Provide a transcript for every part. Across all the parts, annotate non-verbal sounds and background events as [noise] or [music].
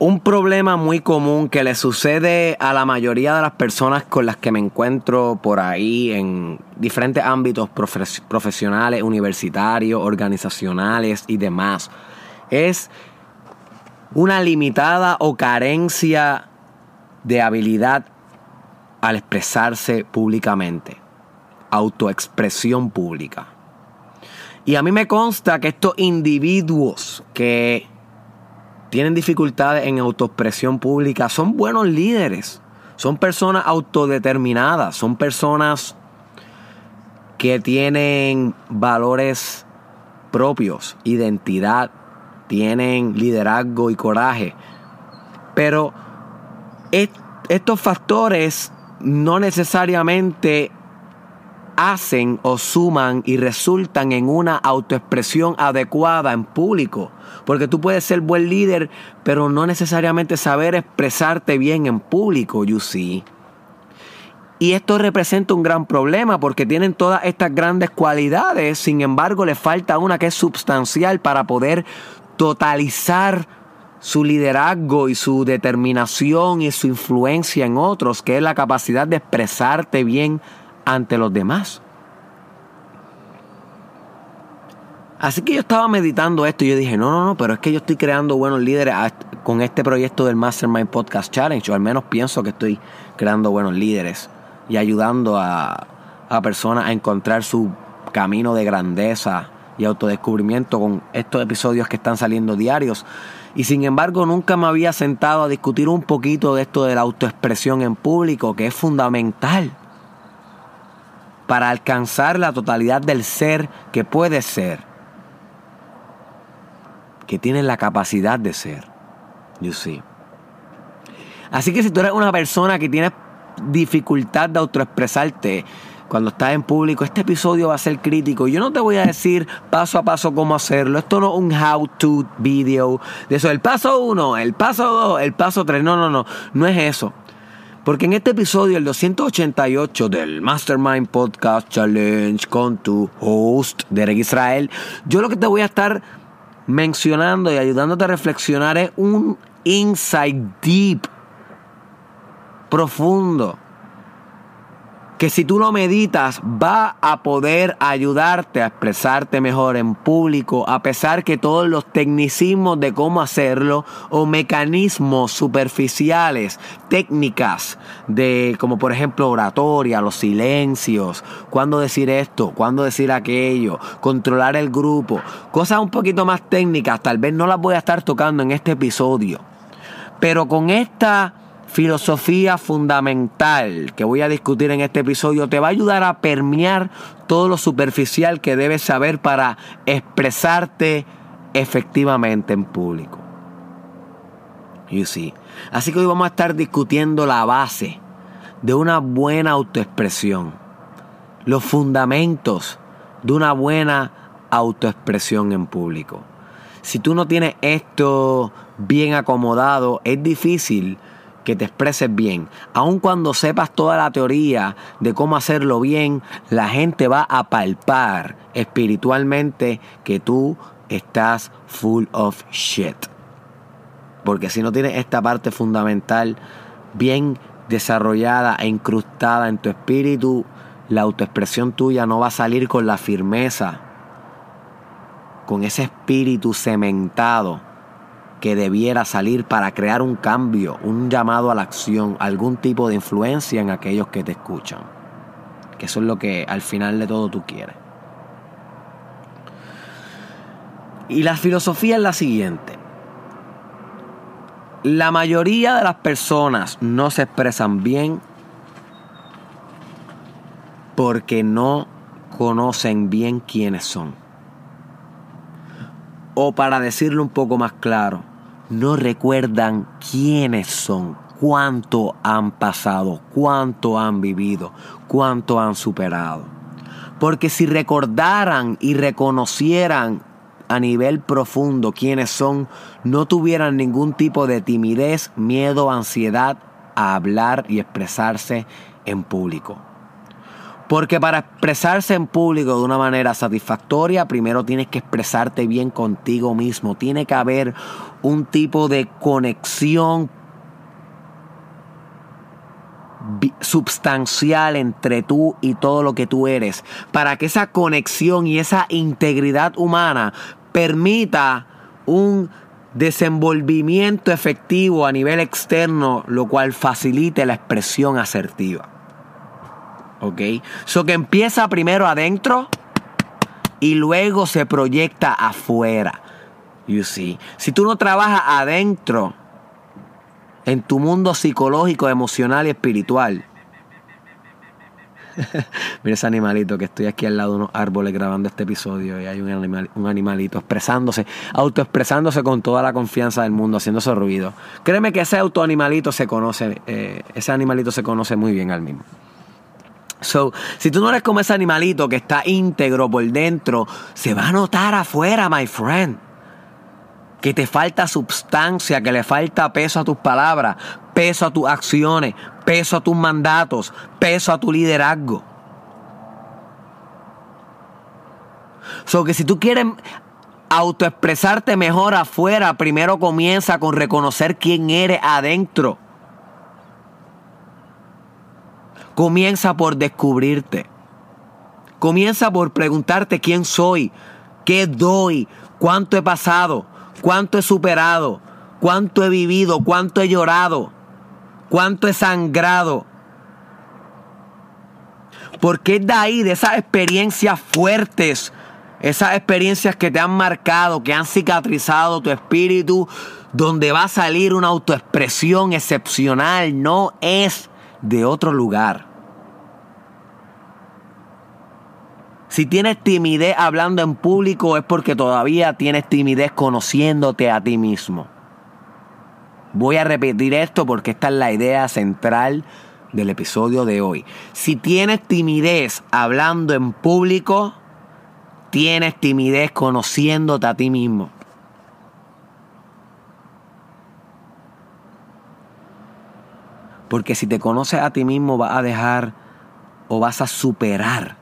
Un problema muy común que le sucede a la mayoría de las personas con las que me encuentro por ahí en diferentes ámbitos profesionales, universitarios, organizacionales y demás es una limitada o carencia de habilidad al expresarse públicamente. Autoexpresión pública. Y a mí me consta que estos individuos que tienen dificultades en autoexpresión pública son buenos líderes. Son personas autodeterminadas. Son personas que tienen valores propios, identidad, tienen liderazgo y coraje. Pero estos factores no necesariamente hacen o suman y resultan en una autoexpresión adecuada en público. Porque tú puedes ser buen líder, pero no necesariamente saber expresarte bien en público, you see. Y esto representa un gran problema porque tienen todas estas grandes cualidades, sin embargo les falta una que es sustancial para poder totalizar su liderazgo y su determinación y su influencia en otros, que es la capacidad de expresarte bien ante los demás. Así que yo estaba meditando esto y yo dije, no, no, no, pero es que yo estoy creando buenos líderes con este proyecto del Mastermind Podcast Challenge, o al menos pienso que estoy creando buenos líderes y ayudando a, a personas a encontrar su camino de grandeza y autodescubrimiento con estos episodios que están saliendo diarios. Y sin embargo nunca me había sentado a discutir un poquito de esto de la autoexpresión en público, que es fundamental para alcanzar la totalidad del ser que puede ser, que tiene la capacidad de ser. You see. Así que si tú eres una persona que tiene dificultad de autoexpresarte, cuando estás en público, este episodio va a ser crítico. Yo no te voy a decir paso a paso cómo hacerlo. Esto no es un how-to video de eso. El paso uno, el paso dos, el paso tres. No, no, no. No es eso. Porque en este episodio, el 288 del Mastermind Podcast Challenge con tu host, Derek Israel, yo lo que te voy a estar mencionando y ayudándote a reflexionar es un insight deep, profundo que si tú lo meditas va a poder ayudarte a expresarte mejor en público, a pesar que todos los tecnicismos de cómo hacerlo o mecanismos superficiales, técnicas de como por ejemplo oratoria, los silencios, cuándo decir esto, cuándo decir aquello, controlar el grupo, cosas un poquito más técnicas, tal vez no las voy a estar tocando en este episodio. Pero con esta filosofía fundamental que voy a discutir en este episodio te va a ayudar a permear todo lo superficial que debes saber para expresarte efectivamente en público. You see. Así que hoy vamos a estar discutiendo la base de una buena autoexpresión, los fundamentos de una buena autoexpresión en público. Si tú no tienes esto bien acomodado, es difícil que te expreses bien. Aun cuando sepas toda la teoría de cómo hacerlo bien, la gente va a palpar espiritualmente que tú estás full of shit. Porque si no tienes esta parte fundamental bien desarrollada e incrustada en tu espíritu, la autoexpresión tuya no va a salir con la firmeza, con ese espíritu cementado que debiera salir para crear un cambio, un llamado a la acción, algún tipo de influencia en aquellos que te escuchan. Que eso es lo que al final de todo tú quieres. Y la filosofía es la siguiente. La mayoría de las personas no se expresan bien porque no conocen bien quiénes son. O para decirlo un poco más claro, no recuerdan quiénes son, cuánto han pasado, cuánto han vivido, cuánto han superado. Porque si recordaran y reconocieran a nivel profundo quiénes son, no tuvieran ningún tipo de timidez, miedo, ansiedad a hablar y expresarse en público. Porque para expresarse en público de una manera satisfactoria, primero tienes que expresarte bien contigo mismo. Tiene que haber un tipo de conexión substancial entre tú y todo lo que tú eres, para que esa conexión y esa integridad humana permita un desenvolvimiento efectivo a nivel externo, lo cual facilite la expresión asertiva. ¿Ok? So que empieza primero adentro y luego se proyecta afuera. You see. Si tú no trabajas adentro, en tu mundo psicológico, emocional y espiritual. [laughs] Mira ese animalito que estoy aquí al lado de unos árboles grabando este episodio y hay un, animal, un animalito expresándose, autoexpresándose con toda la confianza del mundo, haciendo ese ruido. Créeme que ese autoanimalito se conoce, eh, ese animalito se conoce muy bien al mismo. So, si tú no eres como ese animalito que está íntegro por dentro, se va a notar afuera, my friend. Que te falta sustancia, que le falta peso a tus palabras, peso a tus acciones, peso a tus mandatos, peso a tu liderazgo. So que si tú quieres autoexpresarte mejor afuera, primero comienza con reconocer quién eres adentro. Comienza por descubrirte. Comienza por preguntarte quién soy, qué doy, cuánto he pasado, cuánto he superado, cuánto he vivido, cuánto he llorado, cuánto he sangrado. Porque es de ahí, de esas experiencias fuertes, esas experiencias que te han marcado, que han cicatrizado tu espíritu, donde va a salir una autoexpresión excepcional, no es de otro lugar. Si tienes timidez hablando en público es porque todavía tienes timidez conociéndote a ti mismo. Voy a repetir esto porque esta es la idea central del episodio de hoy. Si tienes timidez hablando en público, tienes timidez conociéndote a ti mismo. Porque si te conoces a ti mismo vas a dejar o vas a superar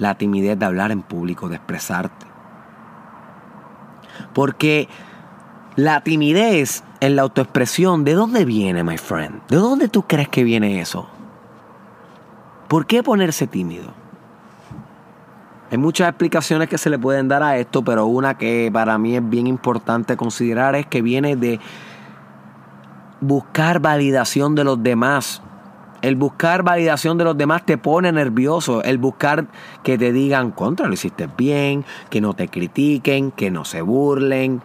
la timidez de hablar en público, de expresarte. Porque la timidez en la autoexpresión, ¿de dónde viene, my friend? ¿De dónde tú crees que viene eso? ¿Por qué ponerse tímido? Hay muchas explicaciones que se le pueden dar a esto, pero una que para mí es bien importante considerar es que viene de buscar validación de los demás el buscar validación de los demás te pone nervioso. El buscar que te digan, contra, lo hiciste bien, que no te critiquen, que no se burlen,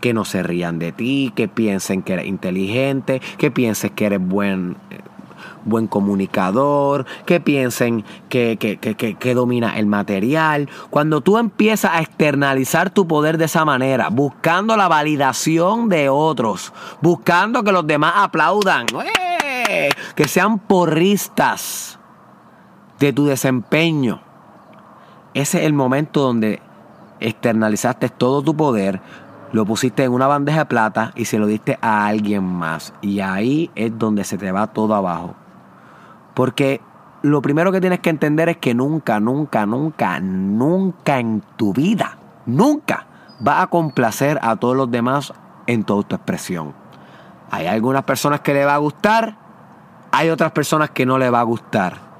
que no se rían de ti, que piensen que eres inteligente, que pienses que eres buen, buen comunicador, que piensen que, que, que, que, domina el material. Cuando tú empiezas a externalizar tu poder de esa manera, buscando la validación de otros, buscando que los demás aplaudan, que sean porristas de tu desempeño. Ese es el momento donde externalizaste todo tu poder, lo pusiste en una bandeja de plata y se lo diste a alguien más. Y ahí es donde se te va todo abajo. Porque lo primero que tienes que entender es que nunca, nunca, nunca, nunca en tu vida, nunca va a complacer a todos los demás en toda tu expresión. Hay algunas personas que le va a gustar hay otras personas que no le va a gustar.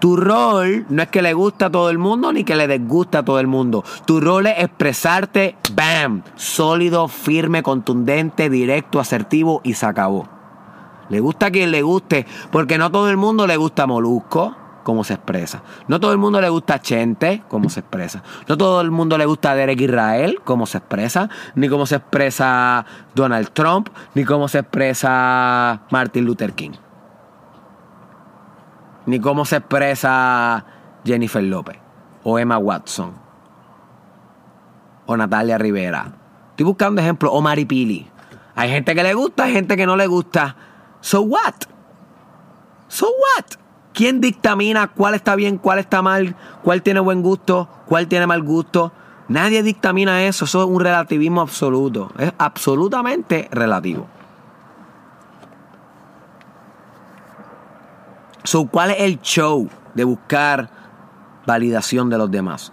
Tu rol no es que le gusta a todo el mundo ni que le desgusta a todo el mundo. Tu rol es expresarte, bam, sólido, firme, contundente, directo, asertivo y se acabó. Le gusta a quien le guste, porque no todo el mundo le gusta Molusco, como se expresa. No todo el mundo le gusta Chente, como se expresa. No todo el mundo le gusta Derek Israel, como se expresa. Ni cómo se expresa Donald Trump, ni cómo se expresa Martin Luther King ni cómo se expresa Jennifer López, o Emma Watson, o Natalia Rivera. Estoy buscando ejemplos, o Maripili. Hay gente que le gusta, hay gente que no le gusta. So what? So what? ¿Quién dictamina cuál está bien, cuál está mal, cuál tiene buen gusto, cuál tiene mal gusto? Nadie dictamina eso, eso es un relativismo absoluto, es absolutamente relativo. So, ¿cuál es el show? de buscar validación de los demás?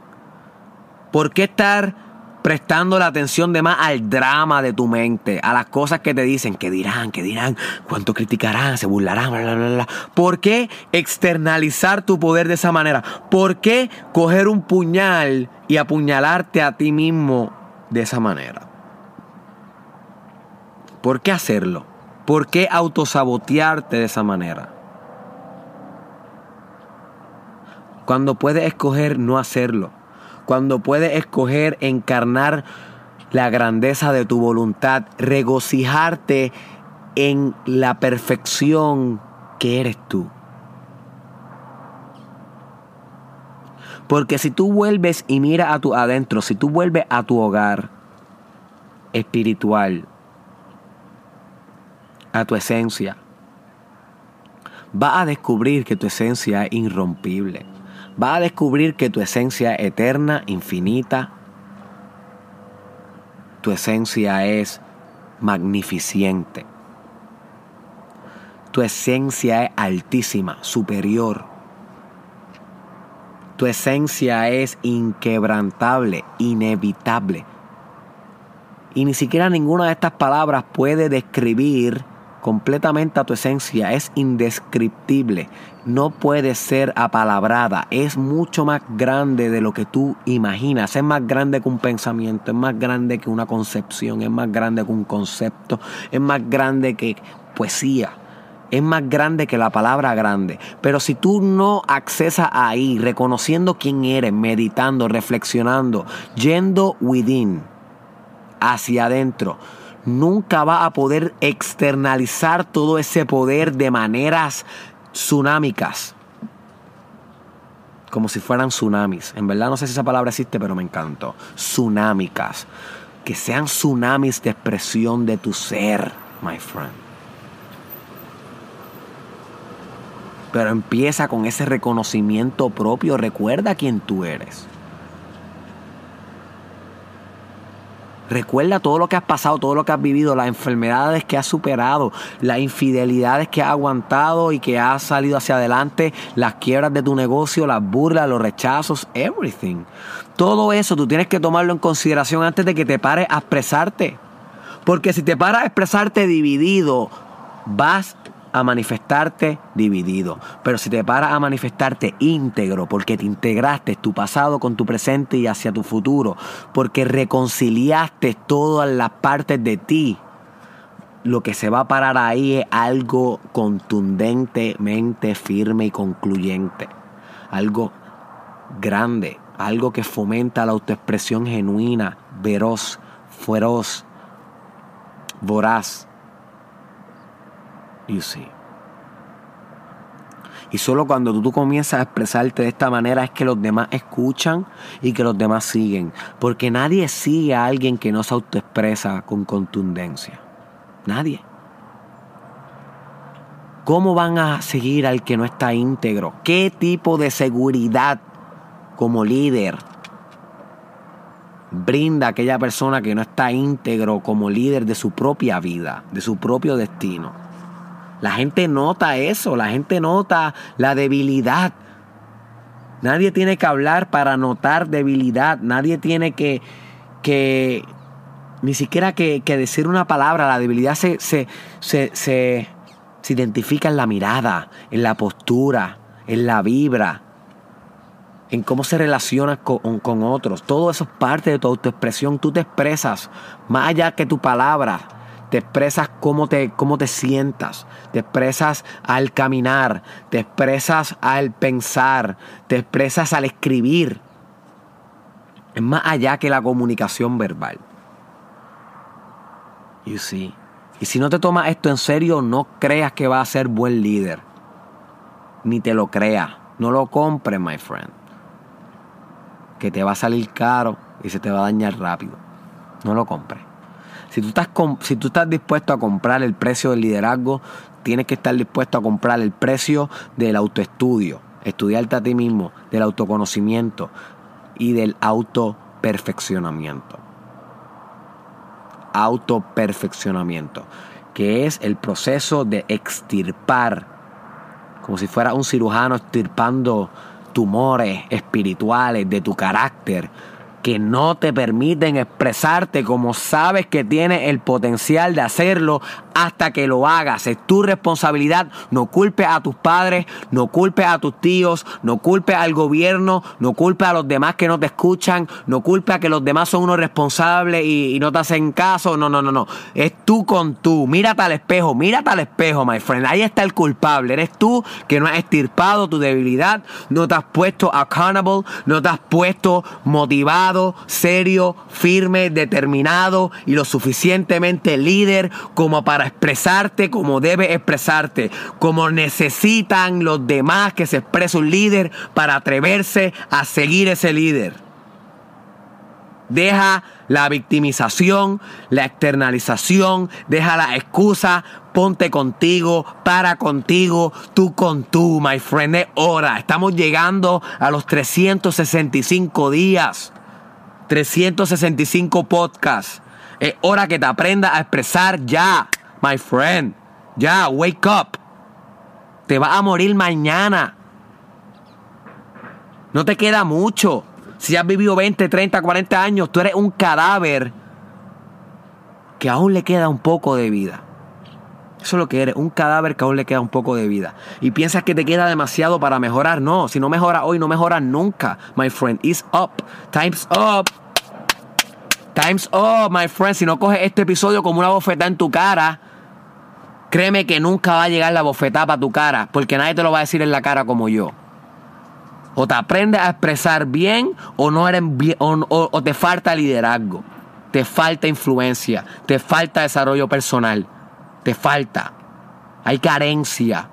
¿Por qué estar prestando la atención de más al drama de tu mente, a las cosas que te dicen, que dirán, que dirán, cuánto criticarán, se burlarán, bla, bla, bla, bla. ¿Por qué externalizar tu poder de esa manera? ¿Por qué coger un puñal y apuñalarte a ti mismo de esa manera? ¿Por qué hacerlo? ¿Por qué autosabotearte de esa manera? Cuando puedes escoger no hacerlo cuando puedes escoger encarnar la grandeza de tu voluntad, regocijarte en la perfección que eres tú. Porque si tú vuelves y miras a tu adentro, si tú vuelves a tu hogar espiritual, a tu esencia, vas a descubrir que tu esencia es irrompible vas a descubrir que tu esencia es eterna, infinita, tu esencia es magnificente. Tu esencia es altísima, superior. Tu esencia es inquebrantable, inevitable. Y ni siquiera ninguna de estas palabras puede describir completamente a tu esencia, es indescriptible, no puede ser apalabrada, es mucho más grande de lo que tú imaginas, es más grande que un pensamiento, es más grande que una concepción, es más grande que un concepto, es más grande que poesía. Es más grande que la palabra grande. Pero si tú no accesas ahí, reconociendo quién eres, meditando, reflexionando, yendo within, hacia adentro, nunca va a poder externalizar todo ese poder de maneras tsunámicas. Como si fueran tsunamis. En verdad no sé si esa palabra existe, pero me encantó. Tsunámicas. Que sean tsunamis de expresión de tu ser, my friend. Pero empieza con ese reconocimiento propio. Recuerda quién tú eres. Recuerda todo lo que has pasado, todo lo que has vivido, las enfermedades que has superado, las infidelidades que has aguantado y que has salido hacia adelante, las quiebras de tu negocio, las burlas, los rechazos, everything. Todo eso tú tienes que tomarlo en consideración antes de que te pares a expresarte. Porque si te paras a expresarte dividido, vas a manifestarte dividido. Pero si te paras a manifestarte íntegro, porque te integraste tu pasado con tu presente y hacia tu futuro, porque reconciliaste todas las partes de ti, lo que se va a parar ahí es algo contundentemente firme y concluyente. Algo grande, algo que fomenta la autoexpresión genuina, veroz, feroz, voraz You see. Y solo cuando tú, comienzas a expresarte de esta manera es que los demás escuchan y que los demás siguen. Porque nadie sigue a alguien que no se autoexpresa con contundencia. Nadie. ¿Cómo van a seguir al que no está íntegro? ¿Qué tipo de seguridad como líder brinda aquella persona que no está íntegro como líder de su propia vida, de su propio destino? La gente nota eso, la gente nota la debilidad. Nadie tiene que hablar para notar debilidad, nadie tiene que, que ni siquiera que, decir una palabra, la debilidad se, se, se, se, identifica en la mirada, en la postura, en la vibra, en cómo se relaciona con, con, otros. Todo eso es parte de tu autoexpresión. Tú te expresas más allá que tu palabra te expresas cómo te, cómo te sientas, te expresas al caminar, te expresas al pensar, te expresas al escribir. Es más allá que la comunicación verbal. You see. Y si no te tomas esto en serio, no creas que va a ser buen líder. Ni te lo creas. No lo compres, my friend. Que te va a salir caro y se te va a dañar rápido. No lo compres. Si tú, estás si tú estás dispuesto a comprar el precio del liderazgo, tienes que estar dispuesto a comprar el precio del autoestudio, estudiarte a ti mismo, del autoconocimiento y del autoperfeccionamiento. Autoperfeccionamiento, que es el proceso de extirpar como si fuera un cirujano estirpando tumores espirituales de tu carácter que no te permiten expresarte como sabes que tienes el potencial de hacerlo hasta que lo hagas. Es tu responsabilidad. No culpes a tus padres, no culpes a tus tíos, no culpes al gobierno, no culpes a los demás que no te escuchan, no culpes a que los demás son unos responsables y, y no te hacen caso. No, no, no, no. Es tú con tú. Mírate al espejo, mírate al espejo, my friend. Ahí está el culpable. Eres tú que no has estirpado tu debilidad, no te has puesto accountable, no te has puesto motivado, serio, firme, determinado y lo suficientemente líder como para expresarte como debe expresarte, como necesitan los demás que se exprese un líder para atreverse a seguir ese líder. Deja la victimización, la externalización, deja la excusa, ponte contigo, para contigo, tú con tú, my friend. Es hora. Estamos llegando a los 365 días, 365 podcasts. Es hora que te aprendas a expresar ya, my friend. Ya, wake up. Te vas a morir mañana. No te queda mucho. Si has vivido 20, 30, 40 años, tú eres un cadáver que aún le queda un poco de vida. Eso es lo que eres, un cadáver que aún le queda un poco de vida. Y piensas que te queda demasiado para mejorar. No, si no mejoras hoy, no mejoras nunca. My friend, is up. Time's up. Time's up, my friend. Si no coges este episodio como una bofetada en tu cara, créeme que nunca va a llegar la bofetada para tu cara, porque nadie te lo va a decir en la cara como yo. O te aprendes a expresar bien o no eres bien, o te falta liderazgo, te falta influencia, te falta desarrollo personal, te falta. Hay carencia.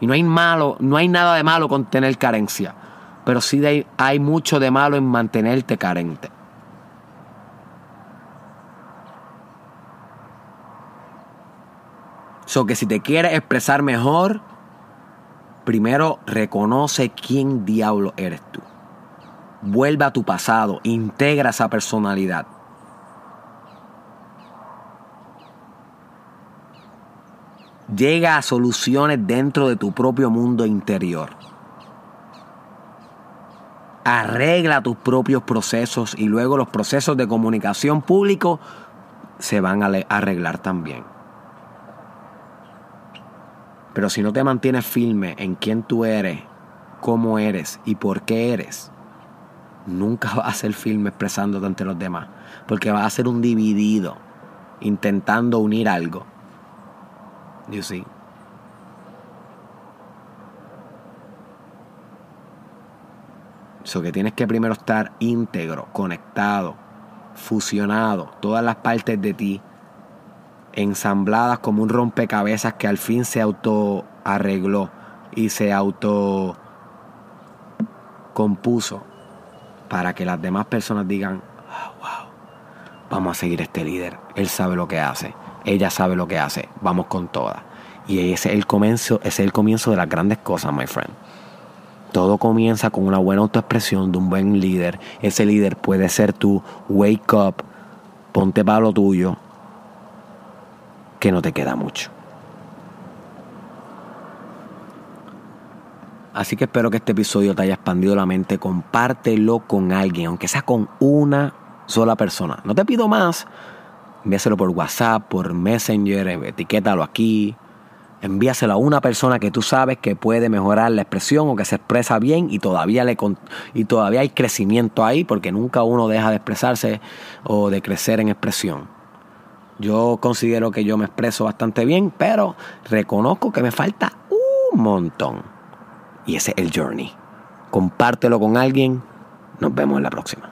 Y no hay malo, no hay nada de malo con tener carencia. Pero sí hay mucho de malo en mantenerte carente. So que si te quieres expresar mejor, primero reconoce quién diablo eres tú. Vuelve a tu pasado, integra esa personalidad. Llega a soluciones dentro de tu propio mundo interior. Arregla tus propios procesos y luego los procesos de comunicación público se van a arreglar también. Pero si no te mantienes firme en quién tú eres, cómo eres y por qué eres, nunca [laughs] vas a ser firme expresándote ante los demás. Porque vas a ser un dividido, intentando unir algo. You see. So que tienes que primero estar íntegro, conectado, fusionado, todas las partes de ti ensambladas como un rompecabezas que al fin se auto arregló y se auto compuso para que las demás personas digan, "Ah, wow, vamos a seguir este líder, él sabe lo que hace, ella sabe lo que hace, vamos con todas. Y ese es el comienzo, ese es el comienzo de las grandes cosas, my friend. Todo comienza con una buena autoexpresión de un buen líder. Ese líder puede ser tú. Wake up. Ponte para lo tuyo. Que no te queda mucho. Así que espero que este episodio te haya expandido la mente. Compártelo con alguien, aunque sea con una sola persona. No te pido más. Envíaselo por WhatsApp, por Messenger, etiquétalo aquí. Envíaselo a una persona que tú sabes que puede mejorar la expresión o que se expresa bien y todavía, le y todavía hay crecimiento ahí porque nunca uno deja de expresarse o de crecer en expresión. Yo considero que yo me expreso bastante bien, pero reconozco que me falta un montón. Y ese es el journey. Compártelo con alguien. Nos vemos en la próxima.